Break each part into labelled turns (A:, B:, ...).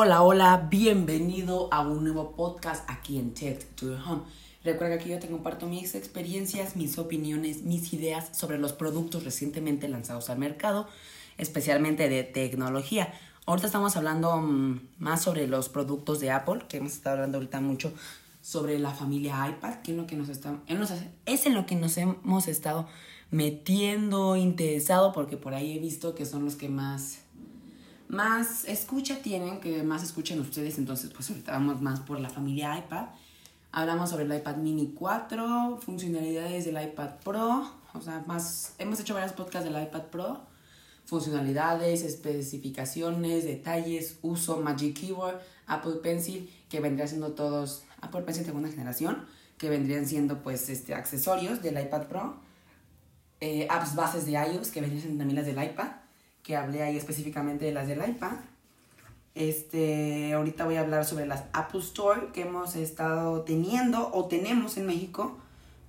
A: Hola, hola, bienvenido a un nuevo podcast aquí en Tech to Your Home. Recuerda que aquí yo te comparto mis experiencias, mis opiniones, mis ideas sobre los productos recientemente lanzados al mercado, especialmente de tecnología. Ahorita estamos hablando mm, más sobre los productos de Apple, que hemos estado hablando ahorita mucho sobre la familia iPad, que es, lo que nos es en lo que nos hemos estado metiendo, interesado, porque por ahí he visto que son los que más más escucha tienen, que más escuchan ustedes, entonces pues ahorita vamos más por la familia iPad. Hablamos sobre el iPad mini 4, funcionalidades del iPad Pro, o sea, más, hemos hecho varios podcasts del iPad Pro, funcionalidades, especificaciones, detalles, uso, Magic Keyboard, Apple Pencil, que vendrían siendo todos, Apple Pencil segunda generación, que vendrían siendo pues este, accesorios del iPad Pro, eh, apps bases de iOS, que vendrían siendo también las del iPad, que hablé ahí específicamente de las del iPad. Este, ahorita voy a hablar sobre las Apple Store que hemos estado teniendo o tenemos en México,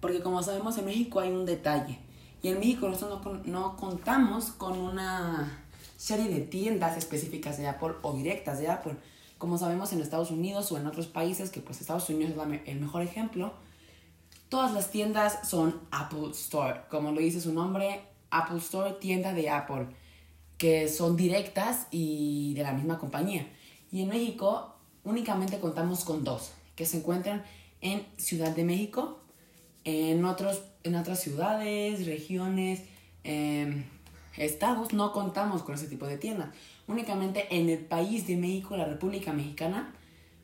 A: porque como sabemos en México hay un detalle. Y en México nosotros no, no contamos con una serie de tiendas específicas de Apple o directas de Apple. Como sabemos en Estados Unidos o en otros países, que pues Estados Unidos es el mejor ejemplo, todas las tiendas son Apple Store. Como lo dice su nombre, Apple Store, tienda de Apple que son directas y de la misma compañía. Y en México únicamente contamos con dos, que se encuentran en Ciudad de México, en, otros, en otras ciudades, regiones, em, estados, no contamos con ese tipo de tiendas. Únicamente en el país de México, la República Mexicana,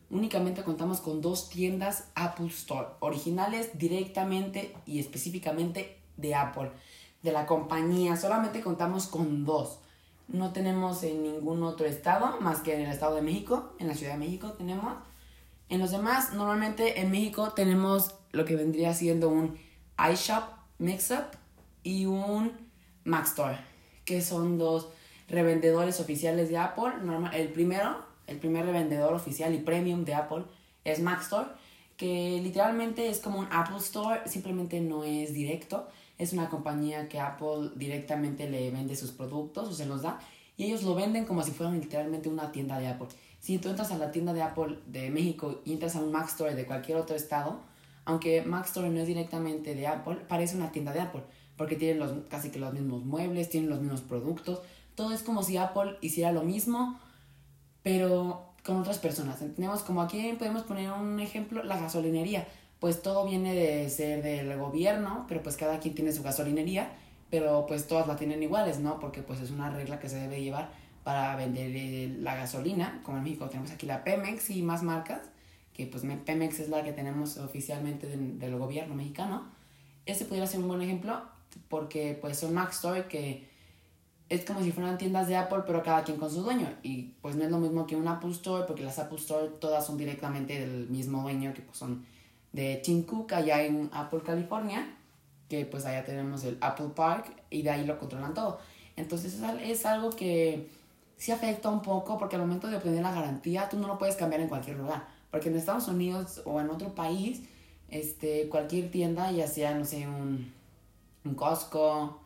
A: únicamente contamos con dos tiendas Apple Store, originales directamente y específicamente de Apple, de la compañía. Solamente contamos con dos. No tenemos en ningún otro estado, más que en el Estado de México, en la Ciudad de México tenemos. En los demás, normalmente en México tenemos lo que vendría siendo un iShop Mixup y un Mac Store, que son dos revendedores oficiales de Apple. Normal, el primero, el primer revendedor oficial y premium de Apple es Mac Store, que literalmente es como un Apple Store, simplemente no es directo es una compañía que Apple directamente le vende sus productos o se los da y ellos lo venden como si fueran literalmente una tienda de Apple. Si tú entras a la tienda de Apple de México y entras a un Mac Store de cualquier otro estado, aunque Mac Store no es directamente de Apple, parece una tienda de Apple, porque tienen los, casi que los mismos muebles, tienen los mismos productos, todo es como si Apple hiciera lo mismo, pero con otras personas. Tenemos como aquí podemos poner un ejemplo, la gasolinería pues todo viene de ser del gobierno, pero pues cada quien tiene su gasolinería, pero pues todas la tienen iguales, ¿no? Porque pues es una regla que se debe llevar para vender eh, la gasolina, como en México tenemos aquí la Pemex y más marcas, que pues Pemex es la que tenemos oficialmente del gobierno mexicano. Este pudiera ser un buen ejemplo porque pues son Mac Store que es como si fueran tiendas de Apple, pero cada quien con su dueño. Y pues no es lo mismo que un Apple Store, porque las Apple Store todas son directamente del mismo dueño, que pues son de Tim Cook allá en Apple, California, que pues allá tenemos el Apple Park y de ahí lo controlan todo. Entonces es algo que sí afecta un poco porque al momento de obtener la garantía tú no lo puedes cambiar en cualquier lugar. Porque en Estados Unidos o en otro país, este, cualquier tienda, ya sea, no sé, un, un Costco,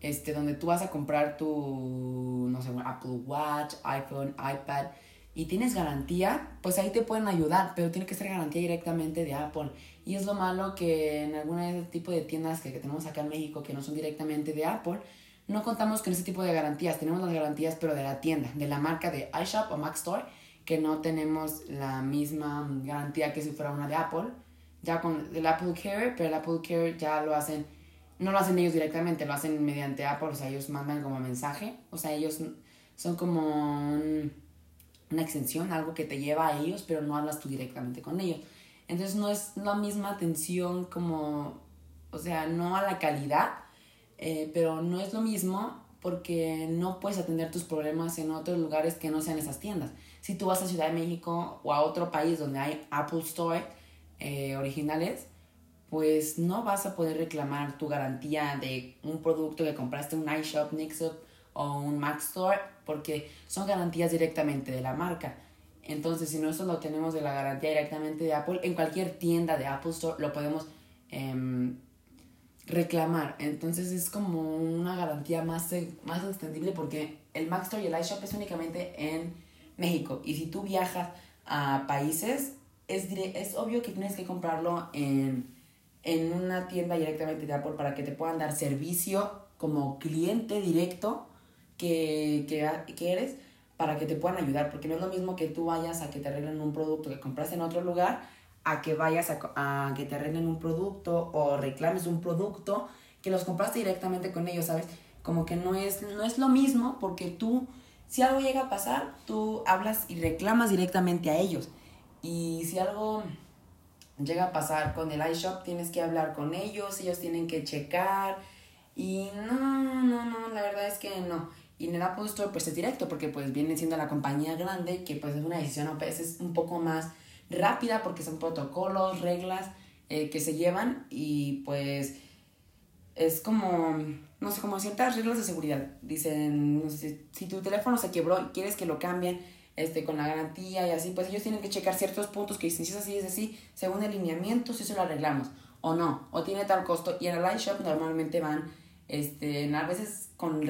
A: este, donde tú vas a comprar tu, no sé, un Apple Watch, iPhone, iPad, y tienes garantía, pues ahí te pueden ayudar, pero tiene que ser garantía directamente de Apple. Y es lo malo que en algún tipo de tiendas que, tenemos acá en México que no son directamente de Apple, no contamos con ese tipo de garantías. Tenemos las garantías, pero de la tienda, de la marca de iShop o Mac Store, que no tenemos la misma garantía que si fuera una de Apple. Ya con el Apple Care, pero el Apple Care ya lo hacen, no lo hacen ellos directamente, lo hacen mediante Apple, o sea, ellos mandan como mensaje, o sea, ellos son como un una extensión, algo que te lleva a ellos, pero no hablas tú directamente con ellos. Entonces no es la misma atención como, o sea, no a la calidad, eh, pero no es lo mismo porque no puedes atender tus problemas en otros lugares que no sean esas tiendas. Si tú vas a Ciudad de México o a otro país donde hay Apple Store eh, originales, pues no vas a poder reclamar tu garantía de un producto que compraste en un iShop, Nixup o un Mac Store porque son garantías directamente de la marca. Entonces, si nosotros lo tenemos de la garantía directamente de Apple, en cualquier tienda de Apple Store lo podemos em, reclamar. Entonces, es como una garantía más, más extendible porque el Mac Store y el iShop es únicamente en México. Y si tú viajas a países, es, es obvio que tienes que comprarlo en, en una tienda directamente de Apple para que te puedan dar servicio como cliente directo que, que, eres para que te puedan ayudar, porque no es lo mismo que tú vayas a que te arreglen un producto que compraste en otro lugar, a que vayas a, a, que te arreglen un producto o reclames un producto que los compraste directamente con ellos, ¿sabes? Como que no es, no es lo mismo porque tú, si algo llega a pasar, tú hablas y reclamas directamente a ellos. Y si algo llega a pasar con el iShop, tienes que hablar con ellos, ellos tienen que checar. Y no, no, no, la verdad es que no. Y en el Apple Store pues es directo porque pues viene siendo la compañía grande que pues es una decisión a veces un poco más rápida porque son protocolos, reglas eh, que se llevan y pues es como, no sé, como ciertas reglas de seguridad. Dicen, no sé, si tu teléfono se quebró y quieres que lo cambien este, con la garantía y así, pues ellos tienen que checar ciertos puntos que dicen si es así, es así, según el lineamiento, si se lo arreglamos o no, o tiene tal costo. Y en el iShop normalmente van, este, a veces con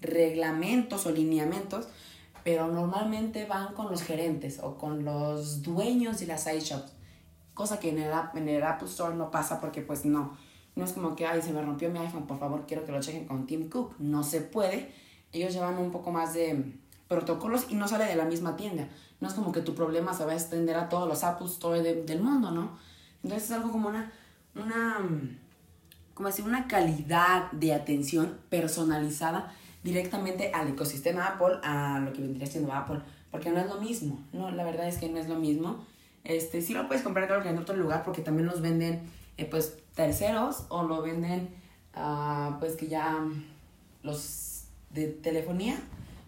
A: reglamentos o lineamientos, pero normalmente van con los gerentes o con los dueños de las iShops, cosa que en el, Apple Store no pasa porque pues no, no es como que, ay, se me rompió mi iPhone, por favor, quiero que lo chequen con Tim Cook. No se puede. Ellos llevan un poco más de protocolos y no sale de la misma tienda. No es como que tu problema se va a extender a todos los Apple Store del mundo, ¿no? Entonces es algo como una, una, como decir, una calidad de atención personalizada directamente al ecosistema Apple, a lo que vendría siendo Apple, porque no es lo mismo, no, la verdad es que no es lo mismo. Este, sí lo puedes comprar claro que en otro lugar porque también los venden eh, pues terceros o lo venden uh, pues que ya los de telefonía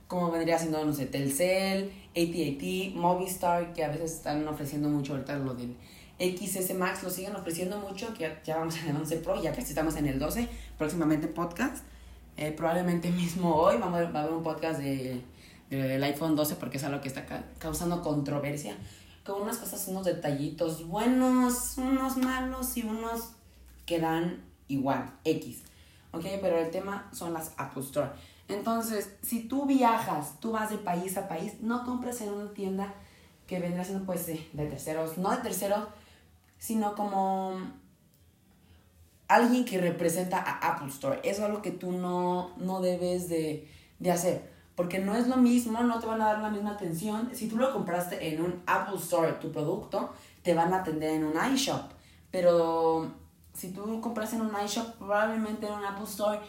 A: como vendría siendo no sé Telcel, AT&T, Movistar que a veces están ofreciendo mucho ahorita lo del XS Max lo siguen ofreciendo mucho que ya, vamos en el 11 Pro ya casi estamos en el 12 próximamente podcast eh, probablemente mismo hoy va a haber un podcast de, del iPhone 12 porque es algo que está causando controversia con unas cosas, unos detallitos buenos, unos malos y unos que dan igual, X. ¿Ok? Pero el tema son las Apple Store. Entonces, si tú viajas, tú vas de país a país, no compres en una tienda que vendrá siendo pues de, terceros, no de terceros, sino como alguien que representa a Apple Store. Eso es algo que tú no, no debes de, de hacer. Porque no es lo mismo, no te van a dar la misma atención. Si tú lo compraste en un Apple Store, tu producto, te van a atender en un iShop. Pero si tú compras en un iShop, probablemente en un Apple Store,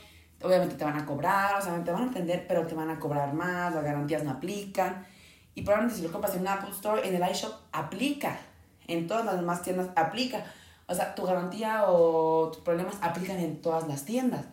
A: obviamente te van a cobrar, o sea, te van a atender, pero te van a cobrar más, las garantías no aplican. Y probablemente si lo compras en un Apple Store, en el iShop aplica. En todas las demás tiendas aplica. O sea, tu garantía o tus problemas aplican en todas las tiendas.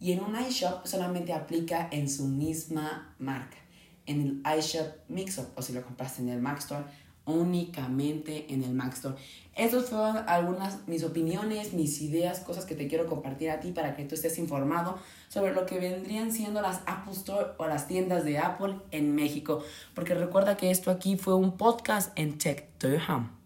A: Y en un iShop solamente aplica en su misma marca. En el iShop Mixup o si lo compraste en el Mac Store, únicamente en el Mac Store. Estas fueron algunas mis opiniones, mis ideas, cosas que te quiero compartir a ti para que tú estés informado sobre lo que vendrían siendo las Apple Store o las tiendas de Apple en México. Porque recuerda que esto aquí fue un podcast en Tech to Your Home.